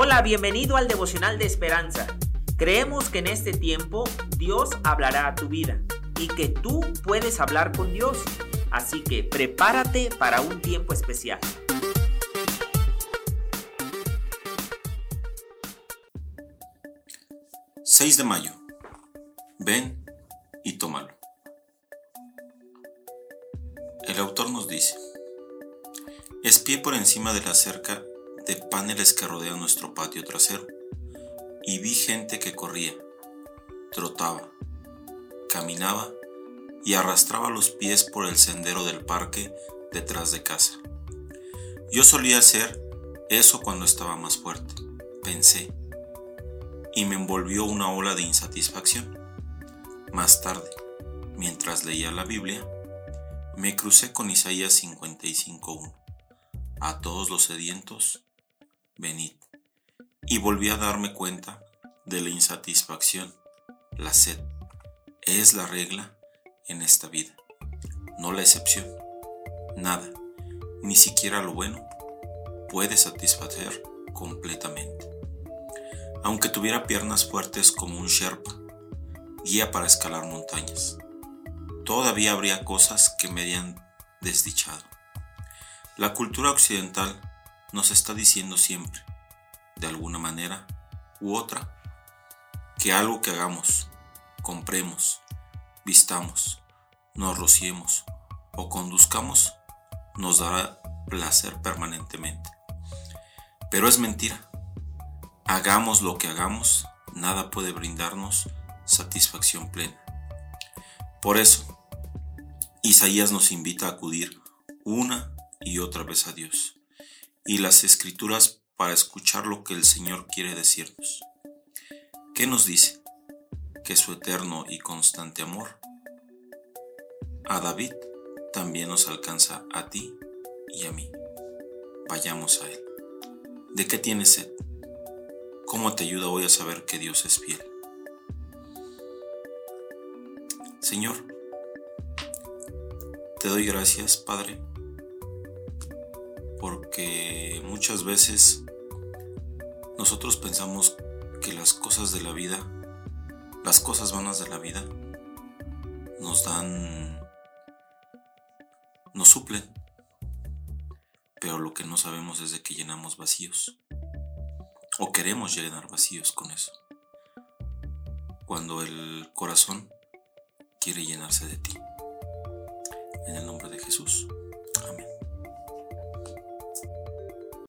Hola, bienvenido al devocional de esperanza. Creemos que en este tiempo Dios hablará a tu vida y que tú puedes hablar con Dios. Así que prepárate para un tiempo especial. ...6 de mayo... ...ven y tómalo... El autor nos dice... Espié por encima de la cerca de paneles que rodean nuestro patio trasero y vi gente que corría, trotaba, caminaba y arrastraba los pies por el sendero del parque detrás de casa. Yo solía hacer eso cuando estaba más fuerte, pensé, y me envolvió una ola de insatisfacción. Más tarde, mientras leía la Biblia, me crucé con Isaías 55.1. A todos los sedientos, venid. Y volví a darme cuenta de la insatisfacción, la sed. Es la regla en esta vida, no la excepción. Nada, ni siquiera lo bueno, puede satisfacer completamente. Aunque tuviera piernas fuertes como un Sherpa, guía para escalar montañas, todavía habría cosas que me harían desdichado. La cultura occidental nos está diciendo siempre, de alguna manera u otra, que algo que hagamos, compremos, vistamos, nos rociemos o conduzcamos nos dará placer permanentemente. Pero es mentira. Hagamos lo que hagamos, nada puede brindarnos satisfacción plena. Por eso, Isaías nos invita a acudir una y otra vez a Dios y las escrituras para escuchar lo que el Señor quiere decirnos. ¿Qué nos dice? Que su eterno y constante amor a David también nos alcanza a ti y a mí. Vayamos a Él. ¿De qué tienes sed? ¿Cómo te ayuda hoy a saber que Dios es fiel? Señor, te doy gracias, Padre, porque muchas veces nosotros pensamos que las cosas de la vida, las cosas vanas de la vida, nos dan, nos suplen, pero lo que no sabemos es de que llenamos vacíos, o queremos llenar vacíos con eso, cuando el corazón quiere llenarse de ti. En el nombre de Jesús.